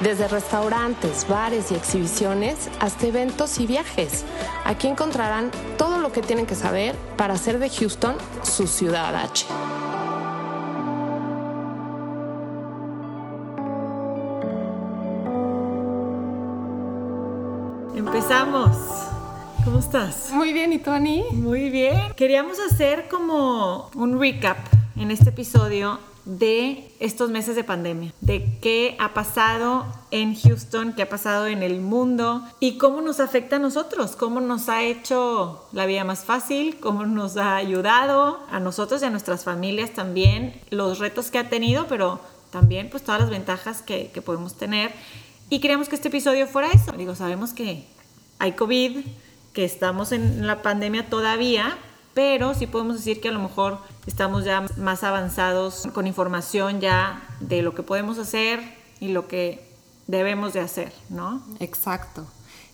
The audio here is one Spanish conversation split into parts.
Desde restaurantes, bares y exhibiciones hasta eventos y viajes. Aquí encontrarán todo lo que tienen que saber para hacer de Houston su ciudad H. Empezamos. ¿Cómo estás? Muy bien, ¿y tú, Ani? Muy bien. Queríamos hacer como un recap en este episodio de estos meses de pandemia, de qué ha pasado en Houston, qué ha pasado en el mundo y cómo nos afecta a nosotros, cómo nos ha hecho la vida más fácil, cómo nos ha ayudado a nosotros y a nuestras familias también, los retos que ha tenido, pero también pues todas las ventajas que, podemos tener. Y queríamos que este episodio fuera eso. Digo, sabemos que hay COVID, que estamos en la pandemia todavía, pero sí podemos decir que a lo mejor estamos ya más avanzados con información ya de lo que podemos hacer y lo que debemos de hacer, ¿no? Exacto.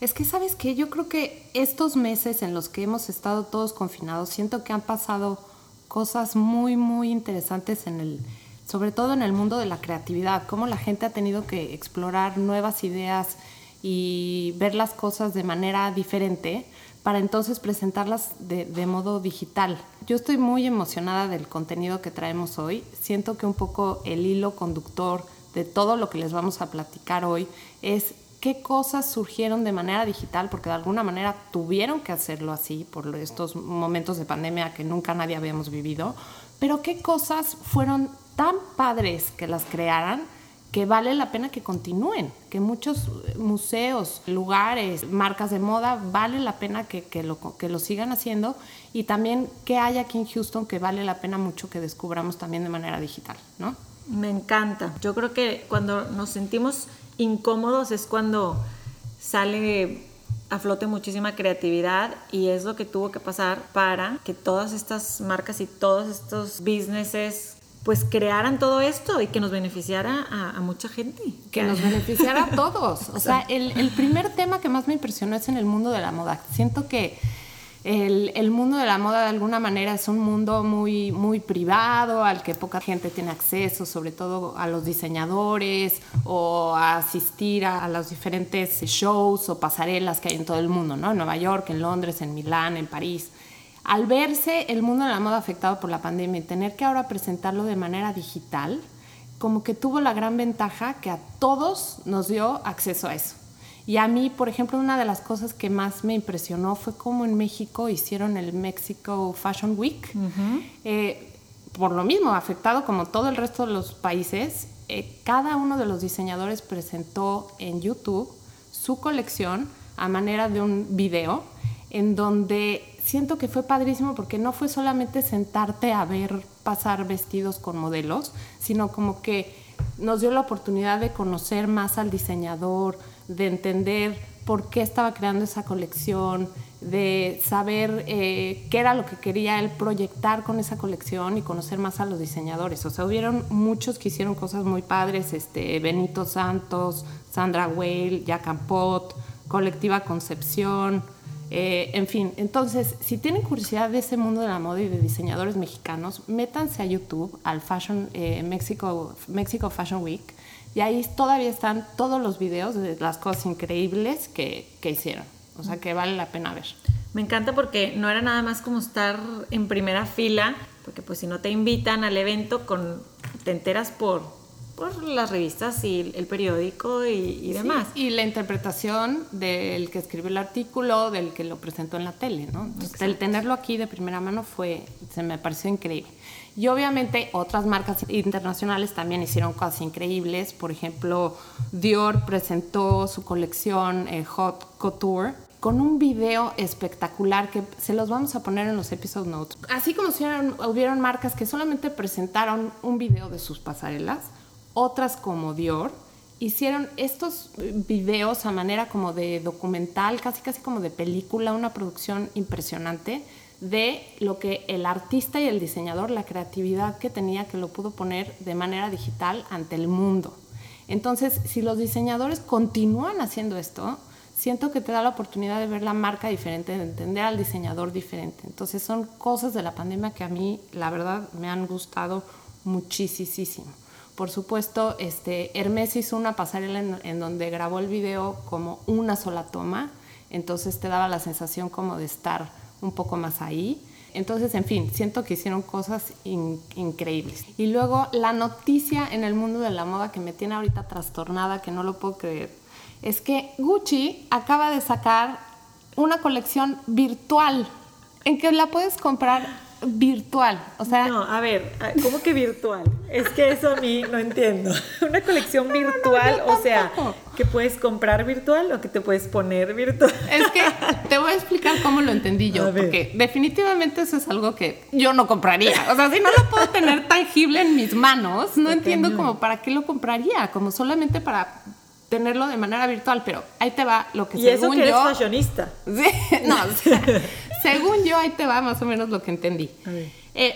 Es que, ¿sabes qué? Yo creo que estos meses en los que hemos estado todos confinados, siento que han pasado cosas muy, muy interesantes en el, sobre todo en el mundo de la creatividad, cómo la gente ha tenido que explorar nuevas ideas y ver las cosas de manera diferente para entonces presentarlas de, modo digital. Yo estoy muy emocionada del contenido que traemos hoy. Siento que un poco el hilo conductor de todo lo que les vamos a platicar hoy es qué cosas surgieron de manera digital, porque de alguna manera tuvieron que hacerlo así por estos momentos de pandemia que nunca nadie habíamos vivido, pero qué cosas fueron tan padres que las crearan que vale la pena que continúen, que muchos museos, lugares, marcas de moda, vale la pena que, que, lo, que lo sigan haciendo y también que hay aquí en Houston que vale la pena mucho que descubramos también de manera digital, ¿no? Me encanta. Yo creo que cuando nos sentimos incómodos es cuando sale a flote muchísima creatividad y es lo que tuvo que pasar para que todas estas marcas y todos estos businesses pues crearan todo esto y que nos beneficiara a, a mucha gente. Que nos beneficiara a todos. O sea, el, el, primer tema que más me impresionó es en el mundo de la moda. Siento que el, el, mundo de la moda de alguna manera es un mundo muy, muy privado, al que poca gente tiene acceso, sobre todo a los diseñadores o a asistir a, a los diferentes shows o pasarelas que hay en todo el mundo, ¿no? En Nueva York, en Londres, en Milán, en París al verse el mundo de la moda afectado por la pandemia y tener que ahora presentarlo de manera digital, como que tuvo la gran ventaja que a todos nos dio acceso a eso. Y a mí, por ejemplo, una de las cosas que más me impresionó fue cómo en México hicieron el Mexico Fashion Week. Uh -huh. eh, por lo mismo, afectado como todo el resto de los países, eh, cada uno de los diseñadores presentó en YouTube su colección a manera de un video en donde siento que fue padrísimo porque no fue solamente sentarte a ver pasar vestidos con modelos, sino como que nos dio la oportunidad de conocer más al diseñador, de entender por qué estaba creando esa colección, de saber eh, qué era lo que quería él proyectar con esa colección y conocer más a los diseñadores. O sea, hubieron muchos que hicieron cosas muy padres, este, Benito Santos, Sandra Whale, Jack Pot, Colectiva Concepción, eh, en fin, entonces, si tienen curiosidad de ese mundo de la moda y de diseñadores mexicanos, métanse a YouTube, al Fashion, eh, Mexico, Mexico Fashion Week, y ahí todavía están todos los videos de las cosas increíbles que, que hicieron. O sea, que vale la pena ver. Me encanta porque no era nada más como estar en primera fila, porque pues si no te invitan al evento, con, te enteras por, por las revistas y el periódico y, y demás. Sí, y la interpretación del que escribió el artículo, del que lo presentó en la tele, ¿no? Entonces, el tenerlo aquí de primera mano fue, se me pareció increíble. Y obviamente otras marcas internacionales también hicieron cosas increíbles. Por ejemplo, Dior presentó su colección eh, Hot Couture con un video espectacular que se los vamos a poner en los episode notes. Así como si hubieron, hubieron marcas que solamente presentaron un video de sus pasarelas, otras como Dior hicieron estos videos a manera como de documental, casi casi como de película, una producción impresionante de lo que el artista y el diseñador, la creatividad que tenía, que lo pudo poner de manera digital ante el mundo. Entonces, si los diseñadores continúan haciendo esto, siento que te da la oportunidad de ver la marca diferente, de entender al diseñador diferente. Entonces, son cosas de la pandemia que a mí, la verdad, me han gustado muchísimo. Por supuesto, este, Hermes hizo una pasarela en, donde grabó el video como una sola toma, entonces te daba la sensación como de estar un poco más ahí. Entonces, en fin, siento que hicieron cosas increíbles. Y luego la noticia en el mundo de la moda que me tiene ahorita trastornada, que no lo puedo creer, es que Gucci acaba de sacar una colección virtual en que la puedes comprar virtual. O sea. No, a ver, ¿cómo que virtual? Es que eso a mí no entiendo. Una colección virtual, o sea, que puedes comprar virtual o que te puedes poner virtual. Es que te voy a explicar cómo lo entendí yo, porque definitivamente eso es algo que yo no compraría. O sea, si no lo puedo tener tangible en mis manos, no entiendo como para qué lo compraría, como solamente para tenerlo de manera virtual, pero ahí te va lo que y eso que eres fashionista. Sí, no, según yo ahí te va más o menos lo que entendí. Eh,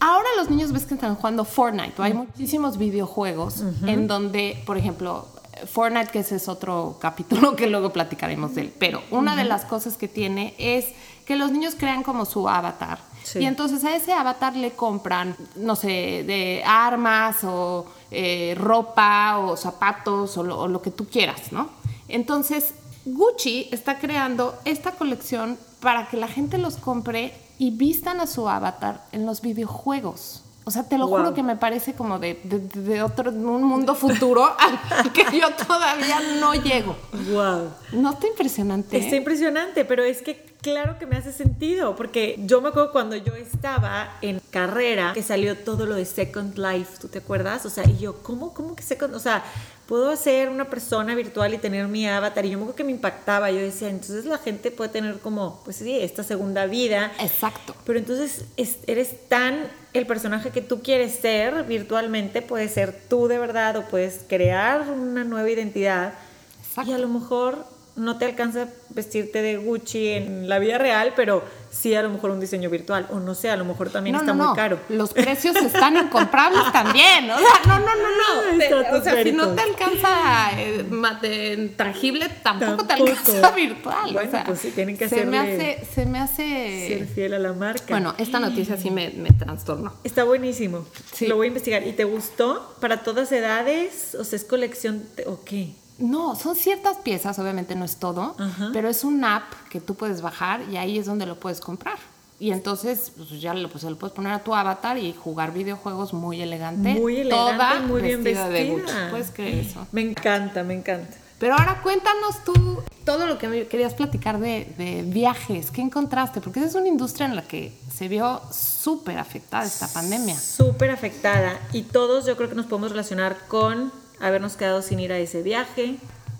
ahora los niños ves que están jugando Fortnite, hay muchísimos videojuegos en donde, por ejemplo, Fortnite, que ese es otro capítulo que luego platicaremos de él, pero una de las cosas que tiene es que los niños crean como su avatar. Y entonces a ese avatar le compran, no sé, de armas o eh, ropa o zapatos o lo, que tú quieras, ¿no? Entonces, Gucci está creando esta colección para que la gente los compre y vistan a su avatar en los videojuegos. O sea, te lo juro que me parece como de, de, otro, un mundo futuro al que yo todavía no llego. Wow. ¿No está impresionante? Está impresionante, pero es que claro que me hace sentido, porque yo me acuerdo cuando yo estaba en carrera que salió todo lo de Second Life, ¿tú te acuerdas? O sea, y yo, ¿cómo, cómo que Second? O sea, puedo ser una persona virtual y tener mi avatar. Y yo me acuerdo que me impactaba. Yo decía, entonces la gente puede tener como, pues sí, esta segunda vida. Exacto. Pero entonces eres tan el personaje que tú quieres ser virtualmente, puede ser tú de verdad o puedes crear una nueva identidad. Exacto. Y a lo mejor no te alcanza vestirte de Gucci en la vida real, pero sí a lo mejor un diseño virtual. O no sé, a lo mejor también está muy caro. Los precios están incomprables también. O sea, no, no, no, no. o sea, si no te alcanza eh, tangible, tampoco, te alcanza virtual. Bueno, o sea, pues sí, tienen que se me hace, se me hace ser fiel a la marca. Bueno, esta noticia sí me, me trastornó. Está buenísimo. Lo voy a investigar. ¿Y te gustó? ¿Para todas edades? ¿O sea, es colección o qué? No, son ciertas piezas, obviamente no es todo, pero es un app que tú puedes bajar y ahí es donde lo puedes comprar. Y entonces pues ya lo, pues, lo puedes poner a tu avatar y jugar videojuegos muy elegante. Muy elegante, toda muy bien vestida. De Gucci. ¿Puedes creer eso? Me encanta, me encanta. Pero ahora cuéntanos tú todo lo que me querías platicar de, de viajes. ¿Qué encontraste? Porque esa es una industria en la que se vio súper afectada esta pandemia. Súper afectada. Y todos yo creo que nos podemos relacionar con habernos quedado sin ir a ese viaje.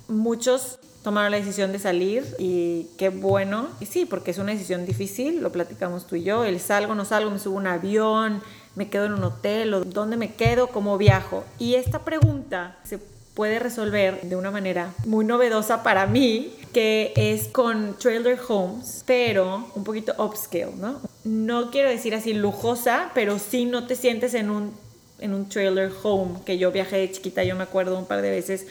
Muchos tomaron la decisión de salir y qué bueno. Y sí, porque es una decisión difícil, lo platicamos tú y yo. El salgo, no salgo, me subo a un avión, me quedo en un hotel, o dónde me quedo, cómo viajo. Y esta pregunta se puede resolver de una manera muy novedosa para mí, que es con trailer homes, pero un poquito upscale, ¿no? No quiero decir así lujosa, pero sí no te sientes en un en un trailer home, que yo viajé de chiquita, yo me acuerdo un par de veces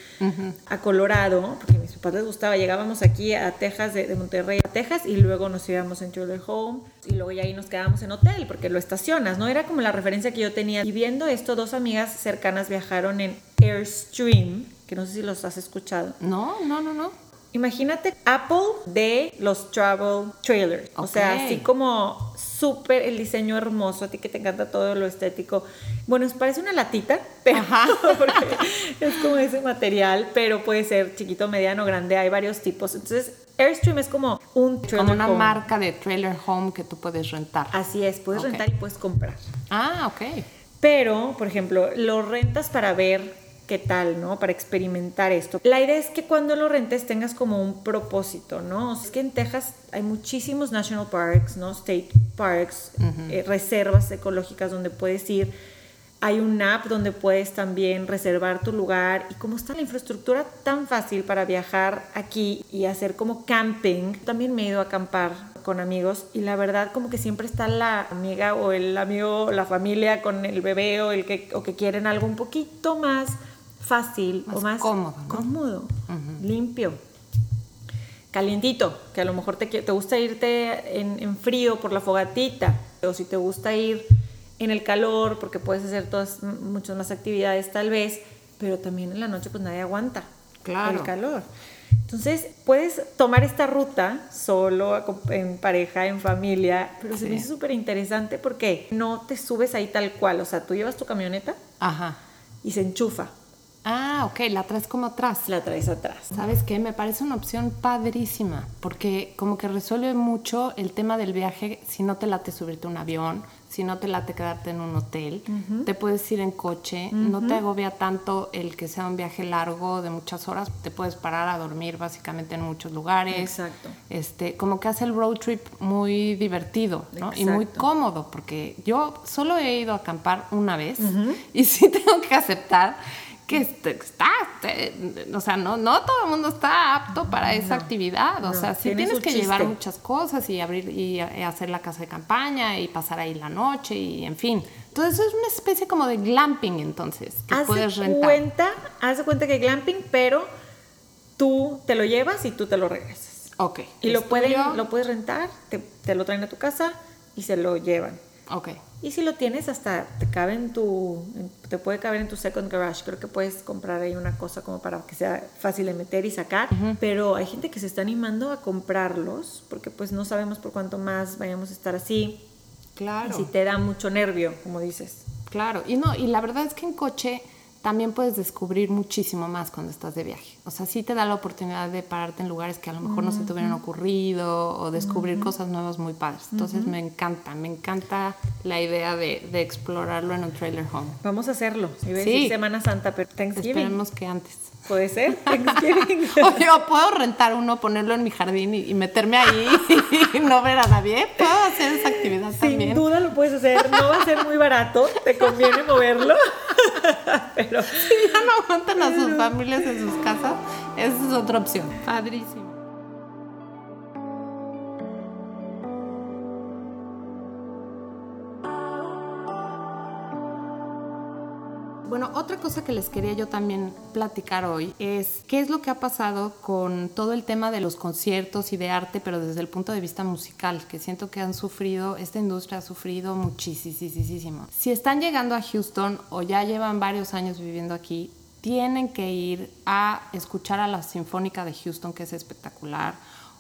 a Colorado, porque a mis papás les gustaba, llegábamos aquí a Texas, de, Monterrey a Texas, y luego nos íbamos en trailer home, y luego ya ahí nos quedábamos en hotel, porque lo estacionas, ¿no? Era como la referencia que yo tenía. Y viendo esto, dos amigas cercanas viajaron en Airstream, que no sé si los has escuchado. No, no, no, no. Imagínate Apple de los travel trailers. O sea, así como súper el diseño hermoso, a ti que te encanta todo lo estético. Bueno, es parece una latita, pero es como ese material, pero puede ser chiquito, mediano, grande, hay varios tipos. Entonces, Airstream es como un trailer Como una marca de trailer home que tú puedes rentar. Así es, puedes rentar y puedes comprar. Ah, ok. Pero, por ejemplo, lo rentas para ver qué tal, ¿no? Para experimentar esto. La idea es que cuando lo rentes tengas como un propósito, ¿no? es que en Texas hay muchísimos national parks, ¿no? State parks, eh, reservas ecológicas donde puedes ir Hay un app donde puedes también reservar tu lugar y como está la infraestructura tan fácil para viajar aquí y hacer como camping, también me he ido a acampar con amigos y la verdad como que siempre está la amiga o el amigo, la familia con el bebé o el que, o que quieren algo un poquito más fácil Más o más cómodo, ¿no? cómodo, limpio calientito, que a lo mejor te, te gusta irte en, en frío por la fogatita, o si te gusta ir en el calor, porque puedes hacer todas muchas más actividades tal vez, pero también en la noche pues nadie aguanta Claro. el calor. Entonces puedes tomar esta ruta solo, en pareja, en familia, pero se me hizo súper interesante porque no te subes ahí tal cual, o sea, tú llevas tu camioneta Ajá. y se enchufa, Ah, ok, la traes como atrás. la traes atrás. ¿Sabes qué? Me parece una opción padrísima, porque como que resuelve mucho el tema del viaje si no te late subirte a un avión, si no te late quedarte en un hotel, te puedes ir en coche, no te agobia tanto el que sea un viaje largo de muchas horas, te puedes parar a dormir básicamente en muchos lugares. Exacto. Este, como que hace el road trip muy divertido, ¿no? Y muy cómodo, porque yo solo he ido a acampar una vez y sí tengo que aceptar que este- está, o sea, no, no todo el mundo está apto para esa actividad, o no, sea, sí tiene tienes que llevar muchas cosas y abrir y hacer la casa de campaña y pasar ahí la noche y en fin. Entonces es una especie como de glamping entonces, que haz puedes de rentar. cuenta, haz de cuenta que glamping, pero tú te lo llevas y tú te lo regresas. Ok. Y lo, pueden, lo puedes rentar, te, te lo traen a tu casa y se lo llevan. Ok. Y si lo tienes, hasta te cabe en tu, te puede caber en tu second garage. Creo que puedes comprar ahí una cosa como para que sea fácil de meter y sacar. Pero hay gente que se está animando a comprarlos porque pues no sabemos por cuánto más vayamos a estar así. Claro. Y si te da mucho nervio, como dices. Claro, y no, y la verdad es que en coche también puedes descubrir muchísimo más cuando estás de viaje. O sea, sí te da la oportunidad de pararte en lugares que a lo mejor no se te hubieran ocurrido o descubrir cosas nuevas muy padres. Entonces me encanta, me encanta la idea de, de explorarlo en un trailer home. Vamos a hacerlo. Iba a Sí. decir Semana Santa, pero Thanksgiving. Esperemos que antes. Puede ser. Thanksgiving. O yo puedo rentar uno, ponerlo en mi jardín y, y meterme ahí y no ver a nadie. Puedo hacer esa actividad Sin también. duda lo puedes hacer. No va a ser muy barato. Te conviene moverlo. Pero Si ya no aguantan a sus familias en sus casas, esa es otra opción. Padrísimo. Bueno, otra cosa que les quería yo también platicar hoy es qué es lo que ha pasado con todo el tema de los conciertos y de arte, pero desde el punto de vista musical, que siento que han sufrido, esta industria ha sufrido muchísimo. Si están llegando a Houston o ya llevan varios años viviendo aquí, tienen que ir a escuchar a la Sinfónica de Houston, que es espectacular,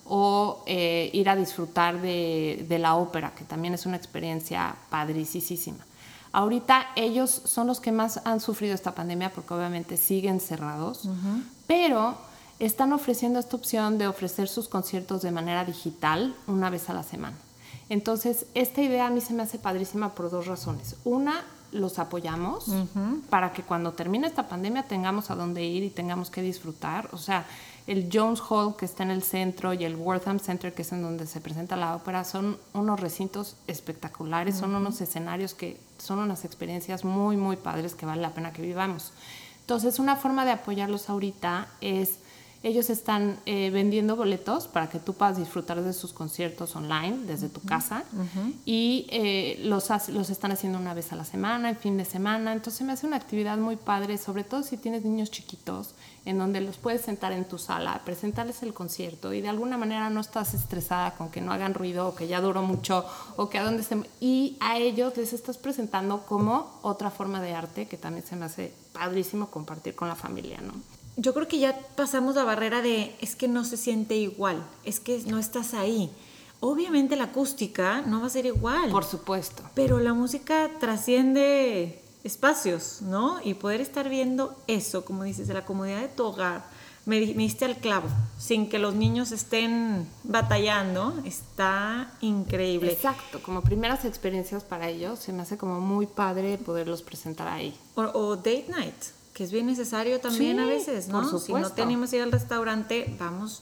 o eh, ir a disfrutar de, de la ópera, que también es una experiencia padricísima. Ahorita ellos son los que más han sufrido esta pandemia porque obviamente siguen cerrados, pero están ofreciendo esta opción de ofrecer sus conciertos de manera digital una vez a la semana. Entonces, esta idea a mí se me hace padrísima por dos razones. Una, los apoyamos para que cuando termine esta pandemia tengamos a dónde ir y tengamos que disfrutar. O sea, el Jones Hall que está en el centro y el Wortham Center que es en donde se presenta la ópera son unos recintos espectaculares, son unos escenarios que son unas experiencias muy, muy padres que vale la pena que vivamos. Entonces, una forma de apoyarlos ahorita es, ellos están eh, vendiendo boletos para que tú puedas disfrutar de sus conciertos online desde tu casa y eh, los, los están haciendo una vez a la semana, en fin de semana. Entonces, me hace una actividad muy padre, sobre todo si tienes niños chiquitos, en donde los puedes sentar en tu sala, presentarles el concierto y de alguna manera no estás estresada con que no hagan ruido o que ya duró mucho o que a dónde se... Y a ellos les estás presentando como otra forma de arte que también se me hace padrísimo compartir con la familia, ¿no? Yo creo que ya pasamos la barrera de es que no se siente igual, es que no estás ahí. Obviamente la acústica no va a ser igual. Por supuesto. Pero la música trasciende espacios, ¿no? Y poder estar viendo eso, como dices, de la comodidad de tu hogar, me, me diste al clavo, sin que los niños estén batallando, está increíble. Exacto, como primeras experiencias para ellos, se me hace como muy padre poderlos presentar ahí. O, o date night, que es bien necesario también Sí, a veces, ¿no? por Si no tenemos ir al restaurante, vamos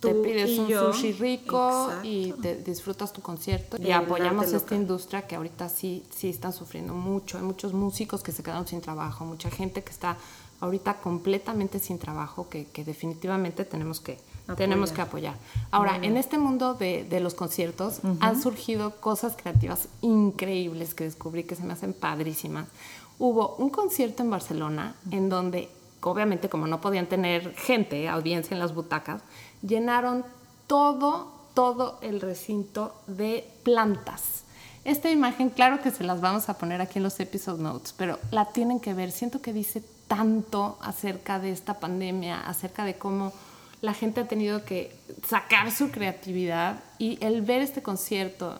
te Tú pides y un yo. sushi rico Exacto. y te disfrutas tu concierto y apoyamos esta industria que ahorita sí, sí están sufriendo mucho. Hay muchos músicos que se quedaron sin trabajo, mucha gente que está ahorita completamente sin trabajo que, que definitivamente tenemos que, tenemos que apoyar. Ahora, en este mundo de, de los conciertos han surgido cosas creativas increíbles que descubrí que se me hacen padrísimas. Hubo un concierto en Barcelona en donde, obviamente, como no podían tener gente, audiencia en las butacas, llenaron todo, todo el recinto de plantas. Esta imagen, claro que se las vamos a poner aquí en los episode notes, pero la tienen que ver. Siento que dice tanto acerca de esta pandemia, acerca de cómo la gente ha tenido que sacar su creatividad y el ver este concierto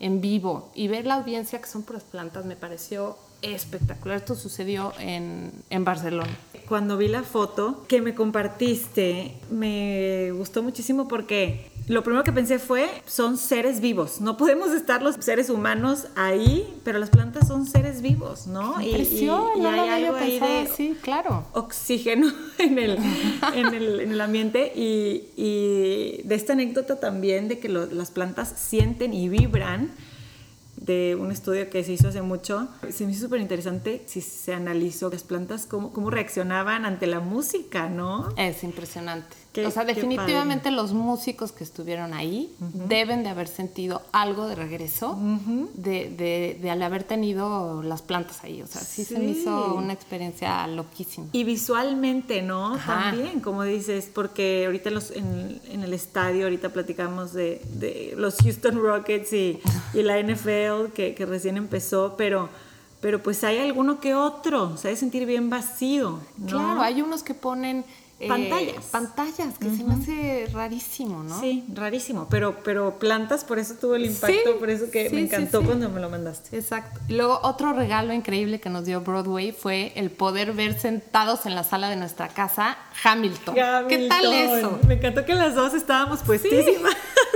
en vivo y ver la audiencia que son puras plantas me pareció espectacular. Esto sucedió en, en Barcelona. Cuando vi la foto que me compartiste, me gustó muchísimo porque lo primero que pensé fue, son seres vivos. No podemos estar los seres humanos ahí, pero las plantas son seres vivos, ¿no? Me pareció, no lo había pensado así, claro. oxígeno en el, en el, en el ambiente y, y de esta anécdota también de que lo- las plantas sienten y vibran de un estudio que se hizo hace mucho. Se me hizo súper interesante si se analizó las plantas, cómo, cómo reaccionaban ante la música, ¿no? Es impresionante. Qué- o sea, definitivamente los músicos que estuvieron ahí deben de haber sentido algo de regreso de, de, de al haber tenido las plantas ahí. O sea, sí, se me hizo una experiencia loquísima. Y visualmente, ¿no? Ajá. También, como dices, porque ahorita los, en, en el estadio, ahorita platicamos de, de los Houston Rockets y, y la NFL que, que recién empezó, pero, pero pues hay alguno que otro, se ha de sentir bien vacío, ¿no? Claro, hay unos que ponen eh, Pantallas. pantallas, que se me hace rarísimo, ¿no? Sí, rarísimo, pero, pero plantas, por eso tuvo el impacto, Sí, por eso que sí, me encantó sí. cuando me lo mandaste. Exacto. Luego otro regalo increíble que nos dio Broadway fue el poder ver sentados en la sala de nuestra casa Hamilton. ¿Qué tal Hamilton. eso? Me encantó que las dos estábamos puestísimas.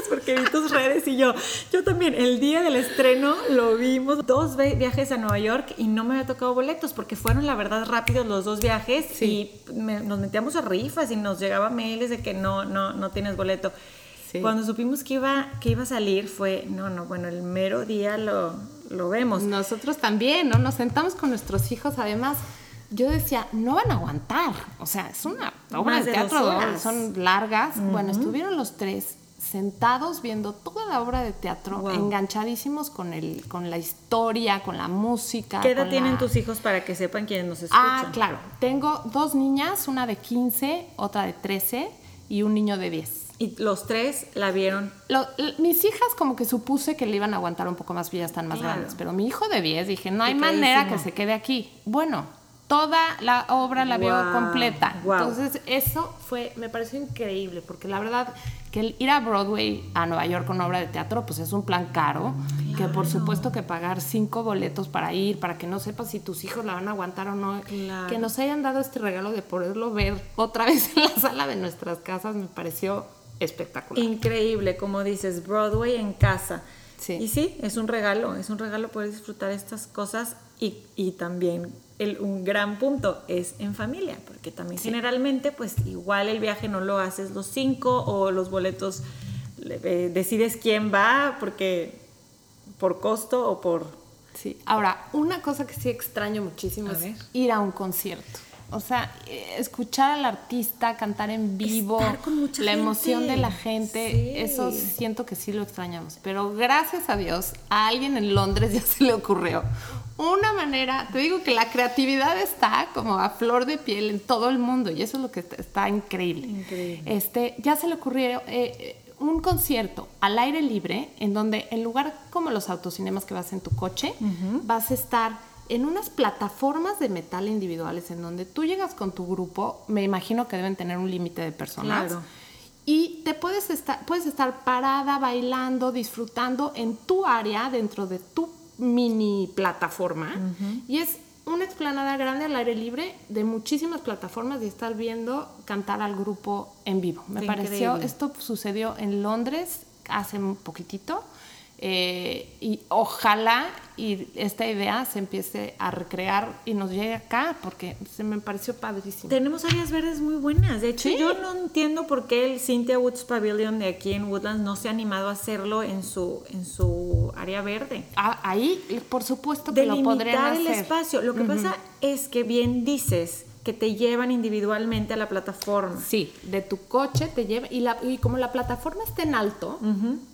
Porque vi tus redes y yo, yo también, el día del estreno lo vimos, dos viajes a Nueva York y no me había tocado boletos porque fueron la verdad rápidos los dos viajes Sí. y me- nos metíamos a rifas y nos llegaba mails de que no, no, no tienes boleto. Sí. Cuando supimos que iba, que iba a salir fue, no, no, bueno, el mero día lo, lo vemos. Nosotros también, ¿no? Nos sentamos con nuestros hijos, además. Yo decía, no van a aguantar. O sea, es una obra Más de teatro, son largas. Bueno, estuvieron los tres sentados viendo toda la obra de teatro, Wow. enganchadísimos con, el, con la historia, con la música. ¿Qué edad tienen la- tus hijos para que sepan quienes nos escuchan? Ah, claro. Tengo dos niñas, una de 15, otra de 13 y un niño de 10. Y los tres la vieron Lo- mis hijas como que supuse que le iban a aguantar un poco más, porque ya están más Claro. grandes, pero mi hijo de 10 dije, no hay manera que se quede aquí. Bueno, toda la obra la vio Guau, completa. Entonces eso fue, me pareció increíble, porque la verdad que el ir a Broadway, a Nueva York con obra de teatro, pues es un plan caro, que por supuesto que pagar cinco boletos para ir, para que no sepas si tus hijos la van a aguantar o no, Claro. que nos hayan dado este regalo de poderlo ver otra vez en la sala de nuestras casas, me pareció espectacular. Increíble, como dices, Broadway en casa. Sí. Y sí, es un regalo, es un regalo poder disfrutar estas cosas y, y también el, un gran punto es en familia, porque también generalmente pues igual el viaje no lo haces los cinco o los boletos le- eh, decides quién va porque por costo o por... Sí. Ahora, una cosa que sí extraño muchísimo A es ver. ir a un concierto. O sea, eh, escuchar al artista cantar en vivo, la emoción gente. de la gente, Sí. eso siento que sí lo extrañamos. Pero gracias a Dios, a alguien en Londres ya se le ocurrió una manera, te digo que la creatividad está como a flor de piel en todo el mundo y eso es lo que está, está increíble. Increíble. Este, ya se le ocurrió eh, eh, un concierto al aire libre en donde en lugar como los autocinemas que vas en tu coche, vas a estar en unas plataformas de metal individuales en donde tú llegas con tu grupo, me imagino que deben tener un límite de personas. Claro. Y te puedes estar, puedes estar parada, bailando, disfrutando en tu área, dentro de tu mini plataforma. Y es una explanada grande al aire libre de muchísimas plataformas y estar viendo cantar al grupo en vivo. Me pareció, esto sucedió en Londres hace un poquitito. Eh, y ojalá y esta idea se empiece a recrear y nos llegue acá, porque se me pareció padrísimo. Tenemos áreas verdes muy buenas. De hecho, yo no entiendo por qué el Cynthia Woods Pavilion de aquí en Woodlands no se ha animado a hacerlo en su, en su área verde. Ah, ahí, por supuesto que lo podrían hacer. el espacio. Lo que pasa es que bien dices, que te llevan individualmente a la plataforma. Sí, de tu coche te lleva y, la, y como la plataforma está en alto,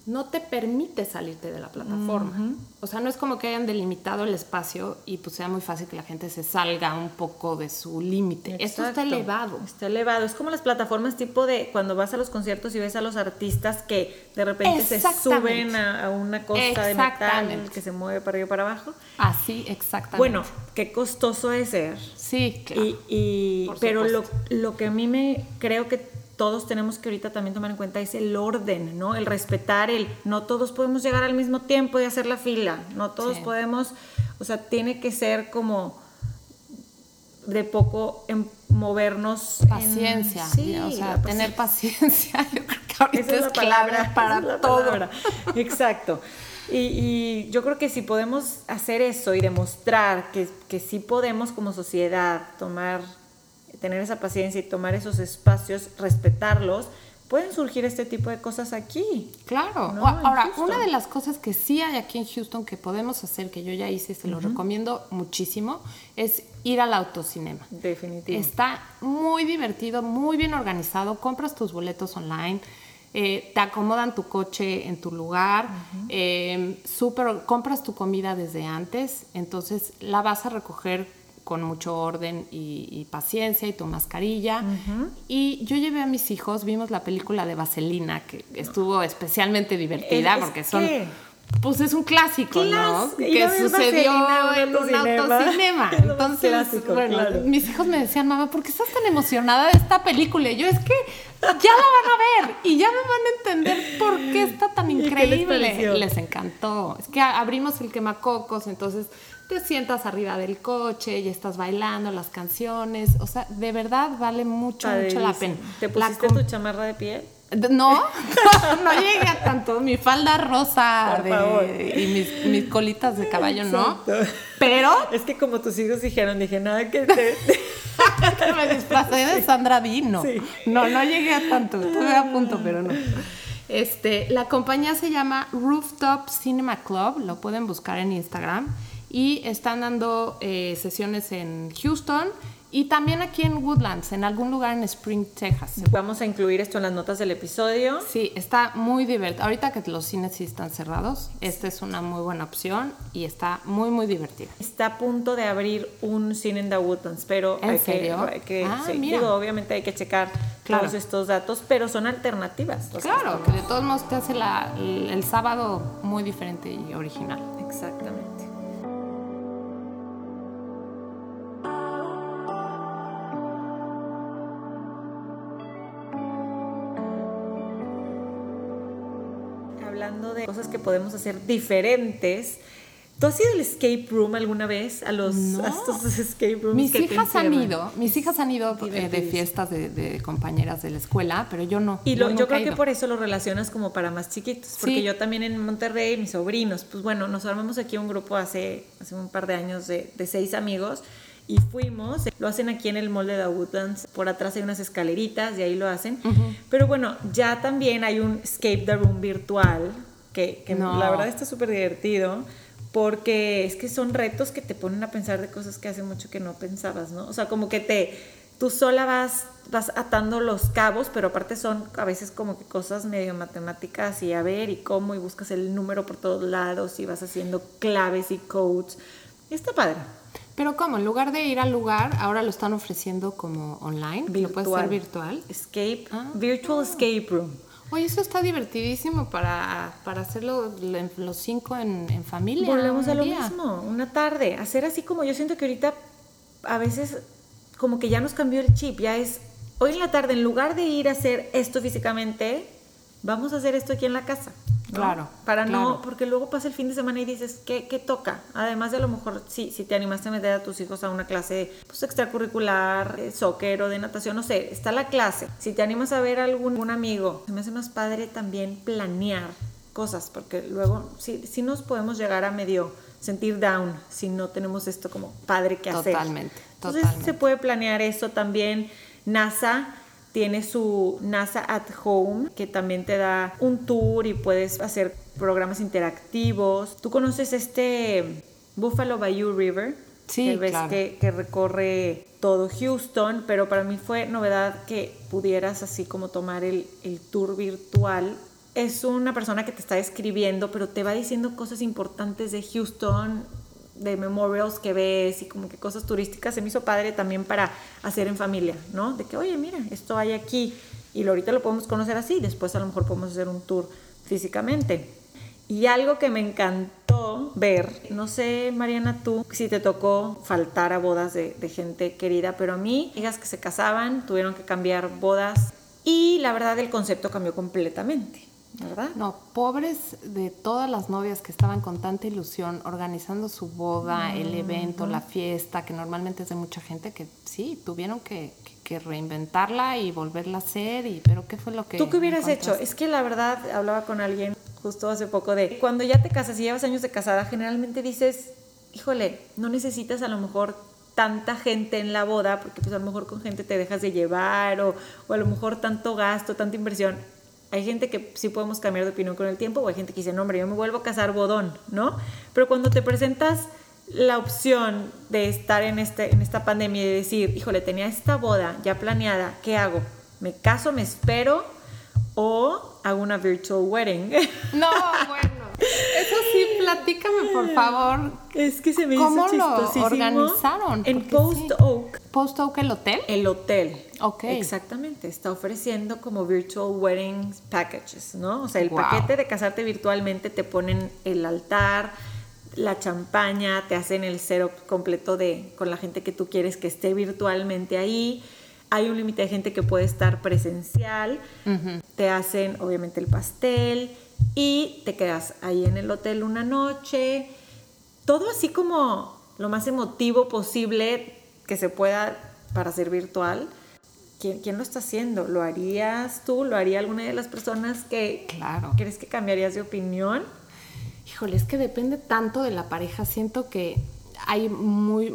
no te permite salirte de la plataforma. O sea, no es como que hayan delimitado el espacio y pues sea muy fácil que la gente se salga un poco de su límite. Esto está elevado. Está elevado. Es como las plataformas tipo de cuando vas a los conciertos y ves a los artistas que de repente se suben a, una costa de metal que se mueve para arriba y para abajo. Así, exactamente. Bueno, qué costoso es ser. Sí, claro. Y, pero lo, lo, que a mí me creo que todos tenemos que ahorita también tomar en cuenta es el orden, ¿no? El respetar el, no todos podemos llegar al mismo tiempo y hacer la fila, no todos podemos, o sea, tiene que ser como de poco en movernos. Paciencia, sí, o sea, tener paciencia, yo creo que ahorita es, palabra, para todo. Exacto. Y, yo creo que si podemos hacer eso y demostrar que, que sí podemos como sociedad tomar, tener esa paciencia y tomar esos espacios, respetarlos, pueden surgir este tipo de cosas aquí. Claro. Ahora, una de las cosas que sí hay aquí en Houston que podemos hacer, que yo ya hice, se lo recomiendo muchísimo, es ir al autocinema. Definitivo. Está muy divertido, muy bien organizado, compras tus boletos online eh, te acomodan tu coche en tu lugar, eh, super, compras tu comida desde antes, entonces la vas a recoger con mucho orden y, paciencia y tu mascarilla. Y yo llevé a mis hijos, vimos la película de Vaselina, que estuvo especialmente divertida porque son... Pues es un clásico, ¿no? Que sucedió en un autocinema. Entonces, bueno, mis hijos me decían, mamá, ¿por qué estás tan emocionada de esta película? Y yo, es que ya la van a ver y ya me van a entender por qué está tan increíble. Les, les encantó. Es que abrimos el quemacocos, entonces te sientas arriba del coche y estás bailando las canciones. O sea, de verdad vale mucho, mucho la pena. ¿Te pusiste tu chamarra de piel? No, no, llegué a tanto. Mi falda rosa y mis, mis, colitas de caballo, ¿no? Pero. Es que como tus hijos dijeron, dije, nada que te. que me disfrazé de Sandra Dino. No, no llegué a tanto. Estuve a punto, pero no. Este, la compañía se llama Rooftop Cinema Club. Lo pueden buscar en Instagram. Y están dando eh, sesiones en Houston y también aquí en Woodlands, en algún lugar en Spring, Texas. Vamos a incluir esto en las notas del episodio. Sí, está muy divertido. Ahorita que los cines sí están cerrados, esta es una muy buena opción y está muy, muy divertida. Está a punto de abrir un cine en The Woodlands, pero ¿En hay serio? que, ah, Digo, obviamente hay que checar todos estos datos, pero son alternativas. Claro, que de todos modos te hace el sábado muy diferente y original. Exactamente. De cosas que podemos hacer diferentes. ¿Tú has ido al escape room alguna vez? A los estos escape rooms mis hijas han ido, mis hijas han ido eh, de fiestas de, compañeras de la escuela, pero yo no. Y yo, creo que por eso lo relacionas como para más chiquitos, porque yo también en Monterrey, mis sobrinos, pues bueno, nos armamos aquí un grupo hace, hace un par de años de, de seis amigos y fuimos. Lo hacen aquí en el molde de Woodlands. Por atrás hay unas escaleritas y ahí lo hacen. Pero bueno, ya también hay un escape the room virtual que, la verdad está súper divertido porque es que son retos que te ponen a pensar de cosas que hace mucho que no pensabas, ¿no? O sea, como que te, tú sola vas, vas atando los cabos, pero aparte son a veces como que cosas medio matemáticas y a ver y cómo y buscas el número por todos lados y vas haciendo claves y codes. Está padre. Pero ¿cómo? En lugar de ir al lugar, ahora lo están ofreciendo como online, virtual. lo puede ser virtual. Escape, ah. Virtual Escape Room. Oye, eso está divertidísimo para, para hacerlo los cinco en, en familia. Volvemos a lo mismo, una tarde. Hacer así como yo siento que ahorita a veces como que ya nos cambió el chip, ya es hoy en la tarde, en lugar de ir a hacer esto físicamente, vamos a hacer esto aquí en la casa. Claro. Para no, porque luego pasa el fin de semana y dices, ¿qué, ¿qué, toca? Además de a lo mejor, sí, si te animaste a meter a tus hijos a una clase pues, extracurricular, de soccer o de natación, no sé, está la clase. Si te animas a ver a algún, amigo, se me hace más padre también planear cosas, porque luego sí, sí nos podemos llegar a medio sentir down si no tenemos esto como padre que hacer. Totalmente, Entonces se puede planear eso también. NASA tiene su NASA at Home, que también te da un tour y puedes hacer programas interactivos. ¿Tú conoces este Buffalo Bayou River? Sí, que ves claro. que, que recorre todo Houston, pero para mí fue novedad que pudieras así como tomar el, el tour virtual. Es una persona que te está escribiendo, pero te va diciendo cosas importantes de Houston, de memorials que ves y como que cosas turísticas. Se me hizo padre también para hacer en familia, ¿no? De que, oye, mira, esto hay aquí y ahorita lo podemos conocer así, después a lo mejor podemos hacer un tour físicamente. Y algo que me encantó ver, no sé, Mariana, tú, si te tocó faltar a bodas de, de gente querida, pero a mí, hijas que se casaban, tuvieron que cambiar bodas y la verdad el concepto cambió completamente, ¿verdad? No, pobres de todas las novias que estaban con tanta ilusión organizando su boda, el evento, la fiesta, que normalmente es de mucha gente, que sí, tuvieron que, que- que reinventarla y volverla a hacer. Y, pero ¿qué fue lo que... ¿Tú qué hubieras hecho? Es que la verdad, hablaba con alguien justo hace poco de cuando ya te casas y llevas años de casada, generalmente dices, híjole, no necesitas a lo mejor tanta gente en la boda, porque pues a lo mejor con gente te dejas de llevar o, o a lo mejor tanto gasto, tanta inversión. Hay gente que sí podemos cambiar de opinión con el tiempo o hay gente que dice, no, hombre, yo me vuelvo a casar bodón, ¿no? Pero cuando te presentas la opción de estar en, este, en esta pandemia y de decir, híjole, tenía esta boda ya planeada, ¿qué hago? ¿Me caso, me espero o hago una virtual wedding? No, bueno. Eso sí, platícame, por favor. es que se me ¿Cómo hizo lo organizaron? En Post sí. ¿Post Oak el hotel? el hotel. Ok. Exactamente, está ofreciendo como virtual wedding packages, ¿no? O sea, el Wow. paquete de casarte virtualmente te ponen el altar, la champaña, te hacen el setup completo de con la gente que tú quieres que esté virtualmente ahí. Hay un límite de gente que puede estar presencial. Te hacen obviamente el pastel y te quedas ahí en el hotel una noche. Todo así como lo más emotivo posible que se pueda para ser virtual. ¿Quién, quién lo está haciendo? ¿Lo harías tú? ¿Lo haría alguna de las personas que Claro. crees que cambiarías de opinión? Híjole, es que depende tanto de la pareja. Siento que hay muy.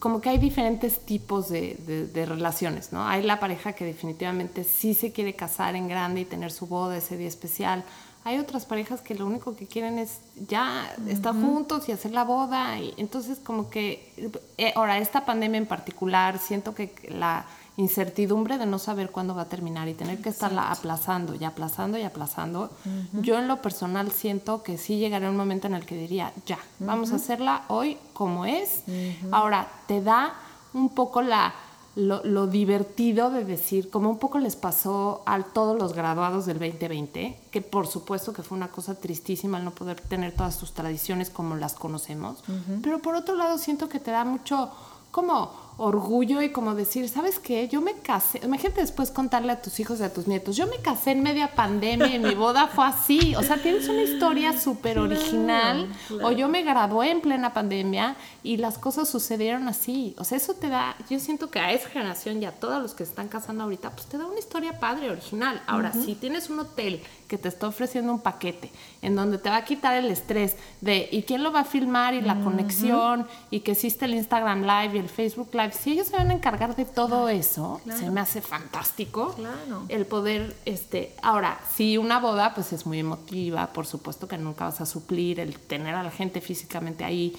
Como que hay diferentes tipos de, de- de relaciones, ¿no? Hay la pareja que definitivamente sí se quiere casar en grande y tener su boda ese día especial. Hay otras parejas que lo único que quieren es ya estar juntos y hacer la boda. Y entonces, como que. eh, ahora, esta pandemia en particular, siento que la incertidumbre de no saber cuándo va a terminar y tener que estarla aplazando y aplazando y aplazando. Yo en lo personal siento que sí llegará un momento en el que diría, ya, vamos a hacerla hoy como es. Ahora, te da un poco la, lo, lo divertido de decir, como un poco les pasó a todos los graduados del 2020, que por supuesto que fue una cosa tristísima el no poder tener todas sus tradiciones como las conocemos, pero por otro lado siento que te da mucho como orgullo y como decir, ¿sabes qué? Yo me casé, imagínate después contarle a tus hijos y a tus nietos, yo me casé en media pandemia y mi boda fue así, o sea, tienes una historia súper original, o yo me gradué en plena pandemia y las cosas sucedieron así, o sea, eso te da, yo siento que a esa generación y a todos los que se están casando ahorita, pues te da una historia padre, original. Ahora, si tienes un hotel que te está ofreciendo un paquete en donde te va a quitar el estrés de ¿y quién lo va a filmar? y la conexión y que existe el Instagram Live y el Facebook Live, si ellos se van a encargar de todo eso, se me hace fantástico Claro. el poder, este, ahora, si una boda pues es muy emotiva, por supuesto que nunca vas a suplir el tener a la gente físicamente ahí,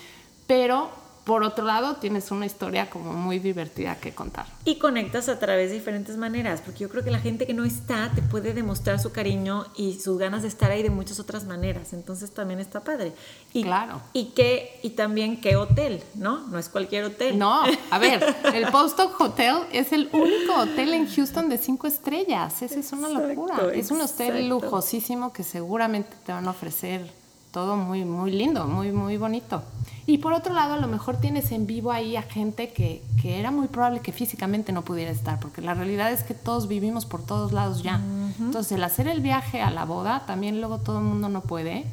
pero por otro lado tienes una historia como muy divertida que contar. Y conectas a través de diferentes maneras, porque yo creo que la gente que no está te puede demostrar su cariño y sus ganas de estar ahí de muchas otras maneras, entonces también está padre. Y, Claro. Y, qué, y también qué hotel, ¿no? No es cualquier hotel. No, a ver, el Post Oak Hotel es el único hotel en Houston de cinco estrellas. Esa es una Exacto, locura. Es un hotel lujosísimo que seguramente te van a ofrecer todo muy, muy lindo, muy, muy bonito. Y por otro lado, a lo mejor tienes en vivo ahí a gente que, que era muy probable que físicamente no pudiera estar, porque la realidad es que todos vivimos por todos lados ya. Entonces, el hacer el viaje a la boda, también luego todo el mundo no puede.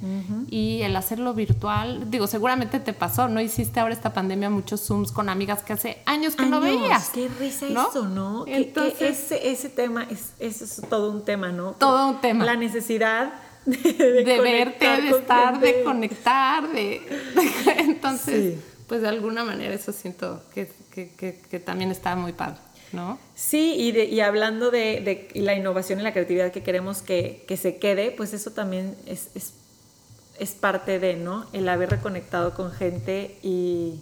Y el hacerlo virtual, digo, seguramente te pasó, ¿no? Hiciste ahora esta pandemia muchos Zooms con amigas que hace años que no veías. Qué risa ¿no? eso, ¿no? Que- que Entonces, ese, ese tema es, es todo un tema, ¿no? Todo un tema. La necesidad de, verte, de estar, de conectar, de... entonces, pues de alguna manera eso siento que, que, también está muy padre. ¿No? Sí, y, y hablando de, la innovación y la creatividad que queremos que, se quede, pues eso también es, es, es, parte de, ¿no? El haber reconectado con gente y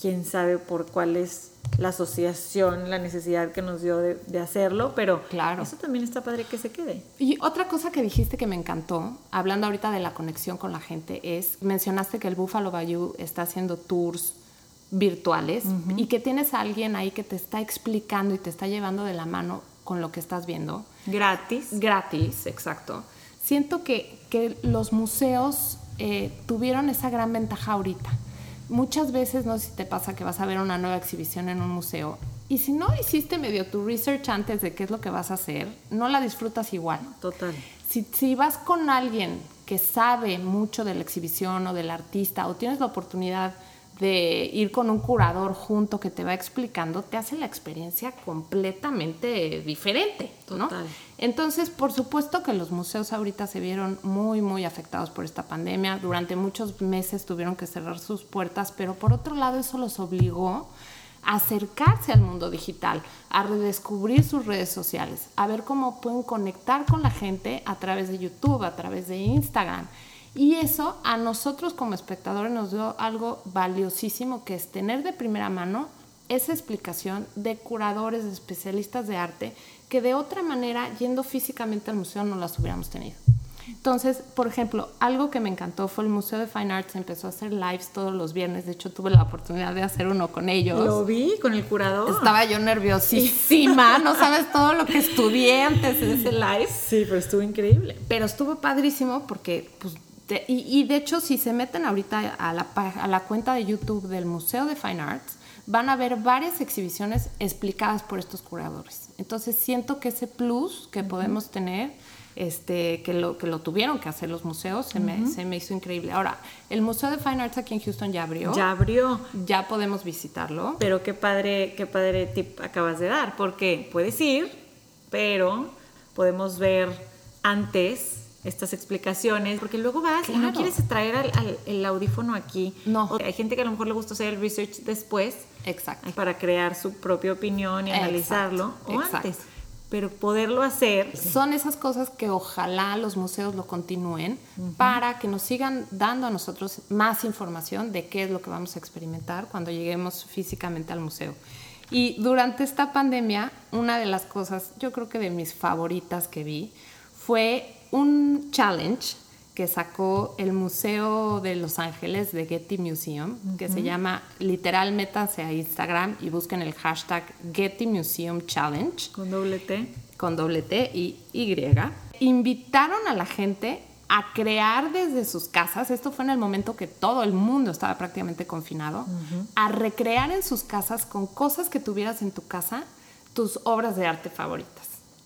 quién sabe por cuál es la asociación, la necesidad que nos dio de, hacerlo, pero claro. eso también está padre que se quede. Y otra cosa que dijiste que me encantó, hablando ahorita de la conexión con la gente, es, mencionaste que el Buffalo Bayou está haciendo tours virtuales y que tienes a alguien ahí que te está explicando y te está llevando de la mano con lo que estás viendo. Gratis. Gratis, exacto. Siento que, que los museos eh, tuvieron esa gran ventaja ahorita muchas veces, no sé si te pasa que vas a ver una nueva exhibición en un museo y si no hiciste medio tu research antes de qué es lo que vas a hacer, no la disfrutas igual. Total. Si, si vas con alguien que sabe mucho de la exhibición o del artista o tienes la oportunidad de ir con un curador junto que te va explicando, te hace la experiencia completamente diferente, ¿no? Entonces, por supuesto que los museos ahorita se vieron muy, muy afectados por esta pandemia. Durante muchos meses tuvieron que cerrar sus puertas, pero por otro lado eso los obligó a acercarse al mundo digital, a redescubrir sus redes sociales, a ver cómo pueden conectar con la gente a través de YouTube, a través de Instagram. Y eso a nosotros como espectadores nos dio algo valiosísimo que es tener de primera mano esa explicación de curadores, de especialistas de arte, que de otra manera, yendo físicamente al museo, no las hubiéramos tenido. Entonces, por ejemplo, algo que me encantó fue el Museo de Fine Arts empezó a hacer lives todos los viernes. De hecho, tuve la oportunidad de hacer uno con ellos. Lo vi con el curador. Estaba yo nerviosísima. no sabes todo lo que estudié antes de ese live. Sí, pero estuvo increíble. Pero estuvo padrísimo porque, pues, y, de hecho, si se meten ahorita a la, a la cuenta de YouTube del Museo de Fine Arts, van a ver varias exhibiciones explicadas por estos curadores. Entonces siento que ese plus que podemos tener, este, que, lo, que lo tuvieron que hacer los museos, se, me, se me hizo increíble. Ahora, el Museo de Fine Arts aquí en Houston ya abrió. Ya abrió. Ya podemos visitarlo. Pero qué padre, qué padre tip acabas de dar, porque puedes ir, pero podemos ver antes estas explicaciones, porque luego vas y no quieres traer el audífono aquí. No. hay gente que a lo mejor le gusta hacer el research después. Exacto. Para crear su propia opinión y analizarlo o antes. Pero poderlo hacer. Son esas cosas que ojalá los museos lo continúen para que nos sigan dando a nosotros más información de qué es lo que vamos a experimentar cuando lleguemos físicamente al museo. Y durante esta pandemia, una de las cosas, yo creo que de mis favoritas que vi, fue un challenge que sacó el Museo de Los Ángeles de Getty Museum, que se llama, literal, métanse a Instagram y busquen el hashtag Getty Museum Challenge. Con doble T. Con doble T y Y. Invitaron a la gente a crear desde sus casas, esto fue en el momento que todo el mundo estaba prácticamente confinado, a recrear en sus casas con cosas que tuvieras en tu casa tus obras de arte favoritas.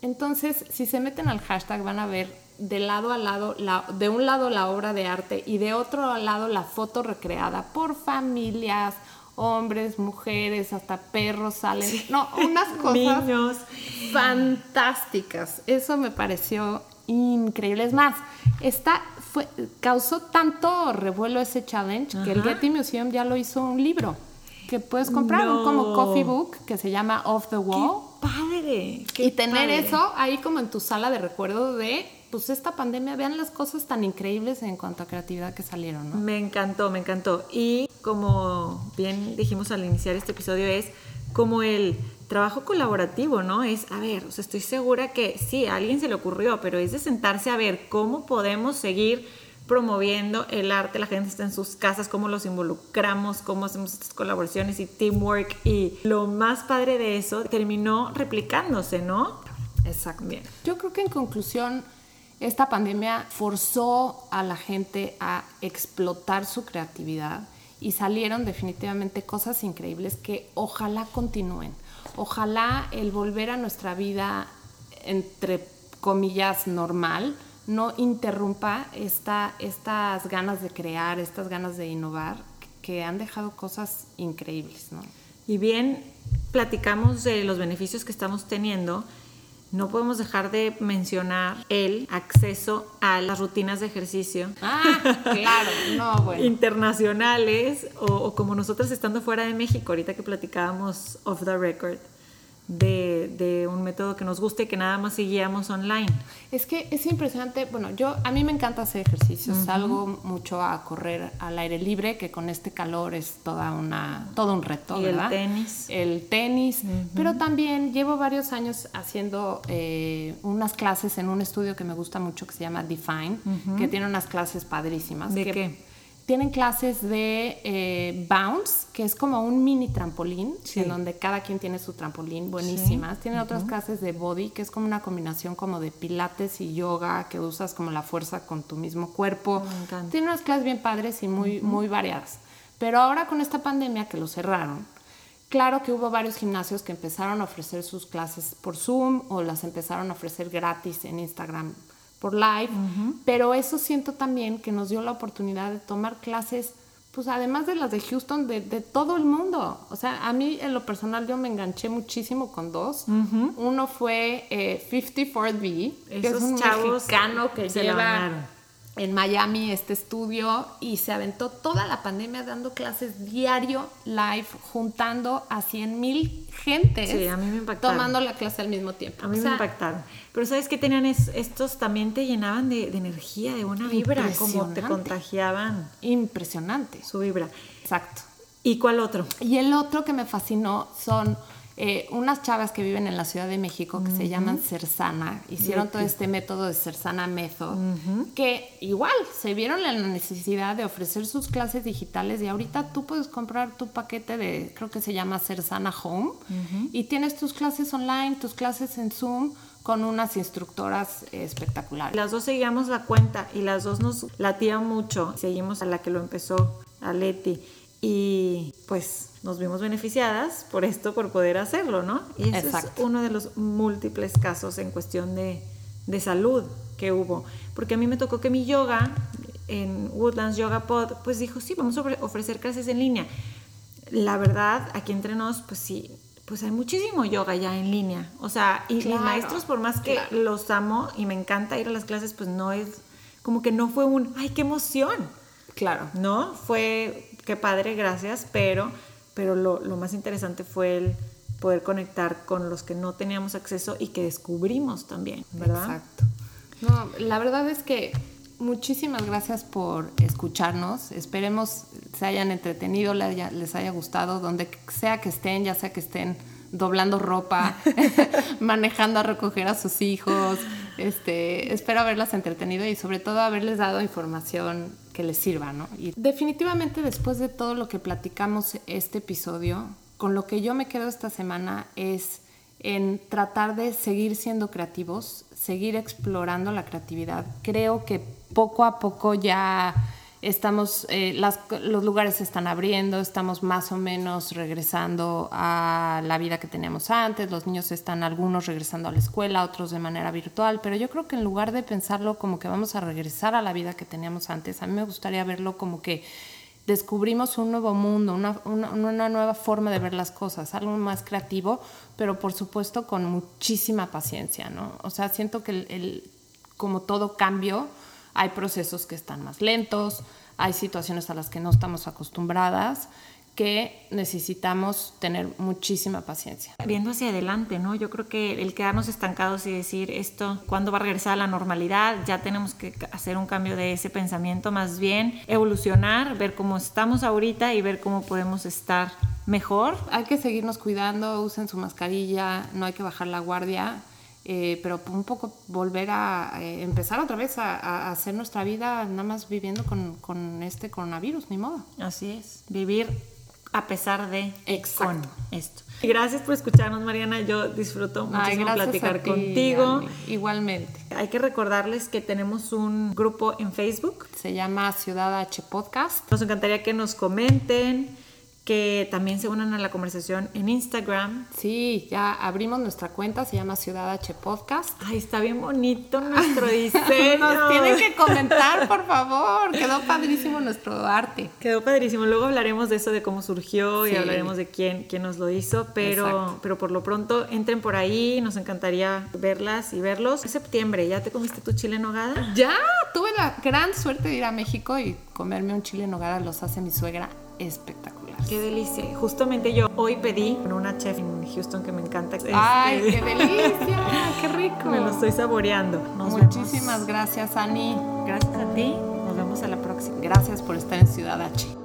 Entonces, si se meten al hashtag van a ver de lado a lado, de un lado la obra de arte y de otro lado la foto recreada por familias, hombres, mujeres, hasta perros salen. No, unas cosas fantásticas. Eso me pareció increíble. Es más, esta fue, causó tanto revuelo ese challenge que el Getty Museum ya lo hizo un libro que puedes comprar, un como coffee book que se llama Off the Wall. ¡Qué padre! y tener eso ahí como en tu sala de recuerdo de pues esta pandemia, vean las cosas tan increíbles en cuanto a creatividad que salieron, ¿no? Me encantó, me encantó. Y como bien dijimos al iniciar este episodio, es como el trabajo colaborativo, ¿no? Es, a ver, o sea, estoy segura que sí, a alguien se le ocurrió, pero es de sentarse a ver cómo podemos seguir promoviendo el arte, la gente está en sus casas, cómo los involucramos, cómo hacemos estas colaboraciones y teamwork. Y lo más padre de eso terminó replicándose, ¿no? Exacto. Bien. Yo creo que en conclusión, esta pandemia forzó a la gente a explotar su creatividad y salieron definitivamente cosas increíbles que ojalá continúen. Ojalá el volver a nuestra vida, entre comillas, normal, no interrumpa esta, estas ganas de crear, estas ganas de innovar, que han dejado cosas increíbles. Y bien, platicamos de los beneficios que estamos teniendo no podemos dejar de mencionar el acceso a las rutinas de ejercicio. Ah, claro, no, bueno. internacionales o, o como nosotros estando fuera de México, ahorita que platicábamos off the record de, de, un método que nos guste y que nada más seguíamos online. Es que es impresionante, bueno, yo a mí me encanta hacer ejercicio, salgo mucho a correr al aire libre, que con este calor es toda una, todo un reto, y ¿verdad? el tenis. El tenis, pero también llevo varios años haciendo eh, unas clases en un estudio que me gusta mucho que se llama Define, que tiene unas clases padrísimas. ¿De que, qué? Tienen clases de eh, bounce, que es como un mini trampolín, Sí. en donde cada quien tiene su trampolín, buenísimas. Sí. Tienen otras clases de body, que es como una combinación como de pilates y yoga, que usas como la fuerza con tu mismo cuerpo. Tienen unas clases bien padres y muy, muy variadas. Pero ahora con esta pandemia que lo cerraron, claro que hubo varios gimnasios que empezaron a ofrecer sus clases por Zoom o las empezaron a ofrecer gratis en Instagram por live, pero eso siento también que nos dio la oportunidad de tomar clases, pues además de las de Houston, de, de todo el mundo. O sea, a mí en lo personal yo me enganché muchísimo con dos. Uno fue eh, 54B, que es Esos un chavos mexicano que se lleva en Miami este estudio y se aventó toda la pandemia dando clases diario live, juntando a 100 mil gentes Sí, a mí me impactaron. tomando la clase al mismo tiempo. A mí O sea, me impactaron. Pero sabes que tenían es- estos también te llenaban de, de energía, de buena vibra, como te contagiaban Impresionante. su vibra. Exacto. ¿Y cuál otro? Y el otro que me fascinó son eh, unas chavas que viven en la Ciudad de México que se llaman Cersana. Hicieron todo este método de Cersana Method, que igual se vieron en la necesidad de ofrecer sus clases digitales y ahorita tú puedes comprar tu paquete de, creo que se llama Cersana Home, y tienes tus clases online, tus clases en Zoom con unas instructoras espectaculares. Las dos seguíamos la cuenta y las dos nos latía mucho. Seguimos a la que lo empezó, a Leti. Y pues nos vimos beneficiadas por esto, por poder hacerlo, ¿no? Y ese Exacto. es uno de los múltiples casos en cuestión de, de salud que hubo. Porque a mí me tocó que mi yoga, en Woodlands Yoga Pod, pues dijo, sí, vamos a ofre- ofrecer clases en línea. La verdad, aquí entre nos, pues sí, pues hay muchísimo yoga ya en línea. O sea, y mis Claro, maestros, por más que claro. los amo y me encanta ir a las clases, pues no es, como que no fue un, ay, qué emoción. Claro. No, fue, qué padre, gracias, pero, pero lo, lo más interesante fue el poder conectar con los que no teníamos acceso y que descubrimos también, ¿verdad? Exacto. No, la verdad es que muchísimas gracias por escucharnos. Esperemos se hayan entretenido, les haya gustado, donde sea que estén, ya sea que estén doblando ropa, manejando a recoger a sus hijos. Este, espero haberlas entretenido y sobre todo haberles dado información que les sirva, ¿no? Y definitivamente después de todo lo que platicamos este episodio, con lo que yo me quedo esta semana es en tratar de seguir siendo creativos, seguir explorando la creatividad. Creo que poco a poco ya estamos, eh, los lugares se están abriendo, estamos más o menos regresando a la vida que teníamos antes, los niños están algunos regresando a la escuela, otros de manera virtual, pero yo creo que en lugar de pensarlo como que vamos a regresar a la vida que teníamos antes, a mí me gustaría verlo como que descubrimos un nuevo mundo, una, una- una nueva forma de ver las cosas, algo más creativo, pero por supuesto con muchísima paciencia, ¿no? O sea, siento que el- el- como todo cambio, hay procesos que están más lentos, hay situaciones a las que no estamos acostumbradas, que necesitamos tener muchísima paciencia. Viendo hacia adelante, ¿no? Yo creo que el quedarnos estancados y decir esto, ¿cuándo va a regresar a la normalidad? Ya tenemos que hacer un cambio de ese pensamiento, más bien evolucionar, ver cómo estamos ahorita y ver cómo podemos estar mejor. Hay que seguirnos cuidando, usen su mascarilla, no hay que bajar la guardia, eh, pero un poco volver a eh, empezar otra vez a, a hacer nuestra vida nada más viviendo con, con este coronavirus, ni modo. Así es, vivir a pesar de Exacto. con esto. Gracias por escucharnos, Mariana. Yo disfruto muchísimo platicar ti, contigo. Igualmente. Hay que recordarles que tenemos un grupo en Facebook. Se llama Ciudad H Podcast. Nos encantaría que nos comenten, que también se unan a la conversación en Instagram. Sí, ya abrimos nuestra cuenta, se llama Ciudad H Podcast. Ay, está bien bonito nuestro diseño. Nos tienen que comentar, por favor. Quedó padrísimo nuestro arte. Quedó padrísimo. Luego hablaremos de eso, de cómo surgió y hablaremos de quién, quién nos lo hizo, pero, Exacto. pero por lo pronto entren por ahí, nos encantaría verlas y verlos. Es septiembre, ¿ya te comiste tu chile en nogada? Ya, tuve la gran suerte de ir a México y comerme un chile en nogada, los hace mi suegra espectacular. Qué delicia. Justamente yo hoy pedí con una chef en Houston que me encanta. ¡Ay, Este, qué delicia! ¡Qué rico! Me lo estoy saboreando. Nos Muchísimas vemos. gracias, Ani. Gracias a ti. Nos vemos a la próxima. Gracias por estar en Ciudad H.